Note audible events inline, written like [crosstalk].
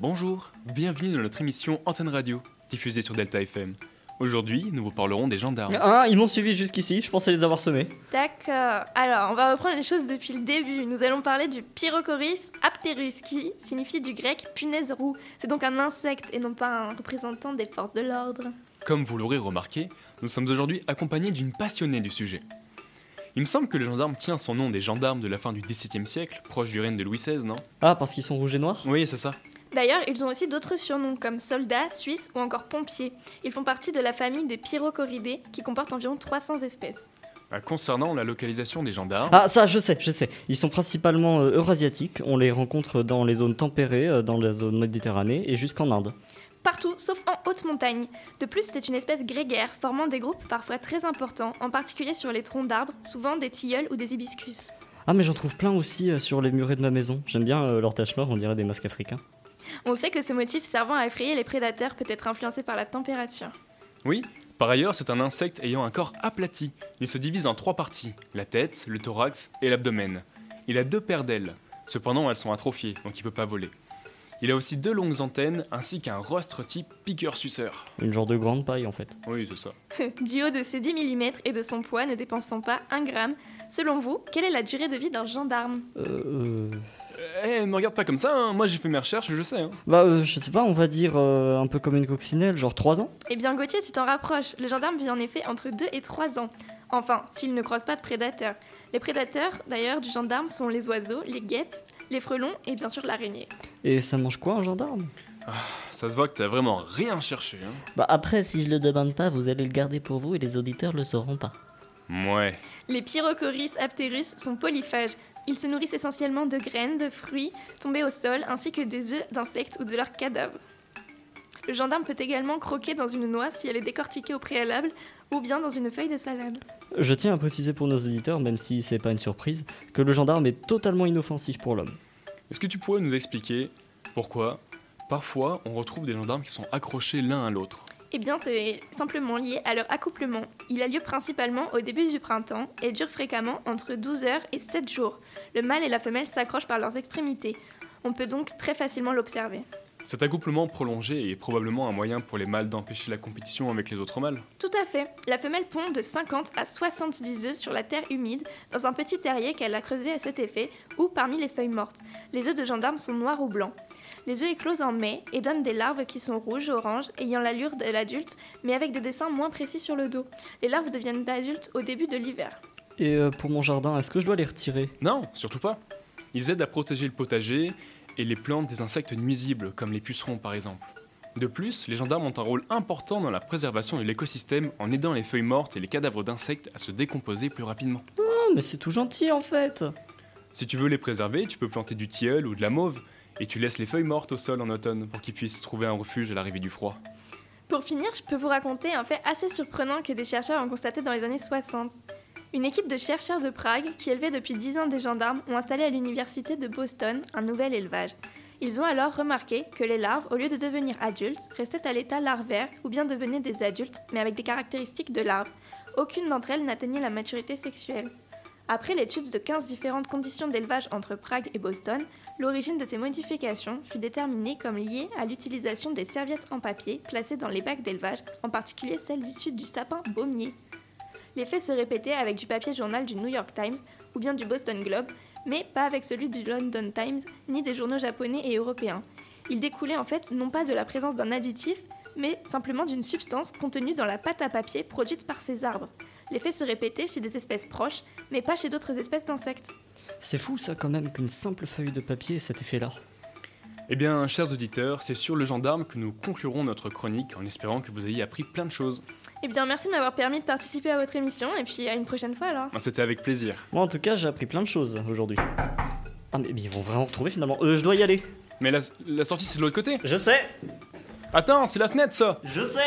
Bonjour, bienvenue dans notre émission Antenne Radio, diffusée sur Delta FM. Aujourd'hui, nous vous parlerons des gendarmes. Ah, ils m'ont suivi jusqu'ici, je pensais les avoir semés. D'accord. Alors, on va reprendre les choses depuis le début. Nous allons parler du Pyrochoris apterus, qui signifie du grec punaise roue. C'est donc un insecte et non pas un représentant des forces de l'ordre. Comme vous l'aurez remarqué, nous sommes aujourd'hui accompagnés d'une passionnée du sujet. Il me semble que le gendarme tient son nom des gendarmes de la fin du XVIIe siècle, proche du règne de Louis XVI, non? Ah, parce qu'ils sont rouges et noirs? Oui, c'est ça. D'ailleurs, ils ont aussi d'autres surnoms comme soldats, suisses ou encore pompiers. Ils font partie de la famille des Pyrochoridés qui comporte environ 300 espèces. Euh, Concernant la localisation des gendarmes, Ah, ça, je sais, je sais. Ils sont principalement euh, eurasiatiques. On les rencontre dans les zones tempérées, euh, dans la zone méditerranée et jusqu'en Inde. Partout, sauf en haute montagne. De plus, c'est une espèce grégaire, formant des groupes parfois très importants, en particulier sur les troncs d'arbres, souvent des tilleuls ou des hibiscus. Ah, mais j'en trouve plein aussi euh, sur les murets de ma maison. J'aime bien euh, leurs taches noires, on dirait des masques africains. On sait que ce motif servant à effrayer les prédateurs peut être influencé par la température. oui. Par ailleurs, c'est un insecte ayant un corps aplati. Il se divise en trois parties la tête, le thorax et l'abdomen. Il a deux paires d'ailes. Cependant, elles sont atrophiées, donc il peut pas voler. Il a aussi deux longues antennes ainsi qu'un rostre type piqueur-suceur. Une genre de grande paille en fait. Oui, c'est ça. [laughs] du haut de ses 10 mm et de son poids ne dépensant pas un gramme, selon vous, quelle est la durée de vie d'un gendarme? Euh. euh, me regarde pas comme ça, hein. moi j'ai fait mes recherches, je sais. hein. Bah, euh, je sais pas, on va dire euh, un peu comme une coccinelle, genre 3 ans Eh bien Gauthier, tu t'en rapproches. Le gendarme vit en effet entre 2 et 3 ans. Enfin, s'il ne croise pas de prédateurs. Les prédateurs, d'ailleurs, du gendarme sont les oiseaux, les guêpes, les frelons et bien sûr l'araignée. Et ça mange quoi un gendarme? Ça se voit que t'as vraiment rien cherché. Hein. Bah, après, si je le demande pas, vous allez le garder pour vous et les auditeurs le sauront pas. Ouais. Les Pyrochoris apterus sont polyphages. Ils se nourrissent essentiellement de graines, de fruits tombés au sol, ainsi que des œufs d'insectes ou de leurs cadavres. Le gendarme peut également croquer dans une noix si elle est décortiquée au préalable, ou bien dans une feuille de salade. Je tiens à préciser pour nos auditeurs, même si c'est pas une surprise, que le gendarme est totalement inoffensif pour l'homme. Est-ce que tu pourrais nous expliquer pourquoi, parfois, on retrouve des gendarmes qui sont accrochés l'un à l'autre? Eh bien, c'est simplement lié à leur accouplement. Il a lieu principalement au début du printemps et dure fréquemment entre 12 heures et 7 jours. Le mâle et la femelle s'accrochent par leurs extrémités. On peut donc très facilement l'observer. Cet accouplement prolongé est probablement un moyen pour les mâles d'empêcher la compétition avec les autres mâles. Tout à fait. La femelle pond de 50 à 70 œufs sur la terre humide, dans un petit terrier qu'elle a creusé à cet effet, ou parmi les feuilles mortes. Les œufs de gendarme sont noirs ou blancs. Les œufs éclosent en mai et donnent des larves qui sont rouges, oranges, ayant l'allure de l'adulte, mais avec des dessins moins précis sur le dos. Les larves deviennent adultes au début de l'hiver. Et euh, pour mon jardin, est-ce que je dois les retirer? Non, surtout pas. Ils aident à protéger le potager et les plantes des insectes nuisibles, comme les pucerons par exemple. De plus, les gendarmes ont un rôle important dans la préservation de l'écosystème en aidant les feuilles mortes et les cadavres d'insectes à se décomposer plus rapidement. Oh, mais c'est tout gentil en fait Si tu veux les préserver, tu peux planter du tilleul ou de la mauve, et tu laisses les feuilles mortes au sol en automne pour qu'ils puissent trouver un refuge à l'arrivée du froid. Pour finir, je peux vous raconter un fait assez surprenant que des chercheurs ont constaté dans les années 60. Une équipe de chercheurs de Prague, qui élevaient depuis 10 ans des gendarmes, ont installé à l'université de Boston un nouvel élevage. Ils ont alors remarqué que les larves, au lieu de devenir adultes, restaient à l'état larvaire ou bien devenaient des adultes, mais avec des caractéristiques de larves. Aucune d'entre elles n'atteignait la maturité sexuelle. Après l'étude de 15 différentes conditions d'élevage entre Prague et Boston, l'origine de ces modifications fut déterminée comme liée à l'utilisation des serviettes en papier placées dans les bacs d'élevage, en particulier celles issues du sapin baumier. L'effet se répétait avec du papier journal du New York Times ou bien du Boston Globe, mais pas avec celui du London Times ni des journaux japonais et européens. Il découlait en fait non pas de la présence d'un additif, mais simplement d'une substance contenue dans la pâte à papier produite par ces arbres. L'effet se répétait chez des espèces proches, mais pas chez d'autres espèces d'insectes. C'est fou ça quand même qu'une simple feuille de papier ait cet effet-là. Eh bien, chers auditeurs, c'est sur le gendarme que nous conclurons notre chronique en espérant que vous ayez appris plein de choses. Eh bien, merci de m'avoir permis de participer à votre émission, et puis à une prochaine fois alors. Ah, C'était avec plaisir. Moi en tout cas, j'ai appris plein de choses aujourd'hui. Ah mais, mais ils vont vraiment retrouver finalement. Euh, je dois y aller. Mais la, la sortie c'est de l'autre côté. Je sais Attends, c'est la fenêtre ça Je sais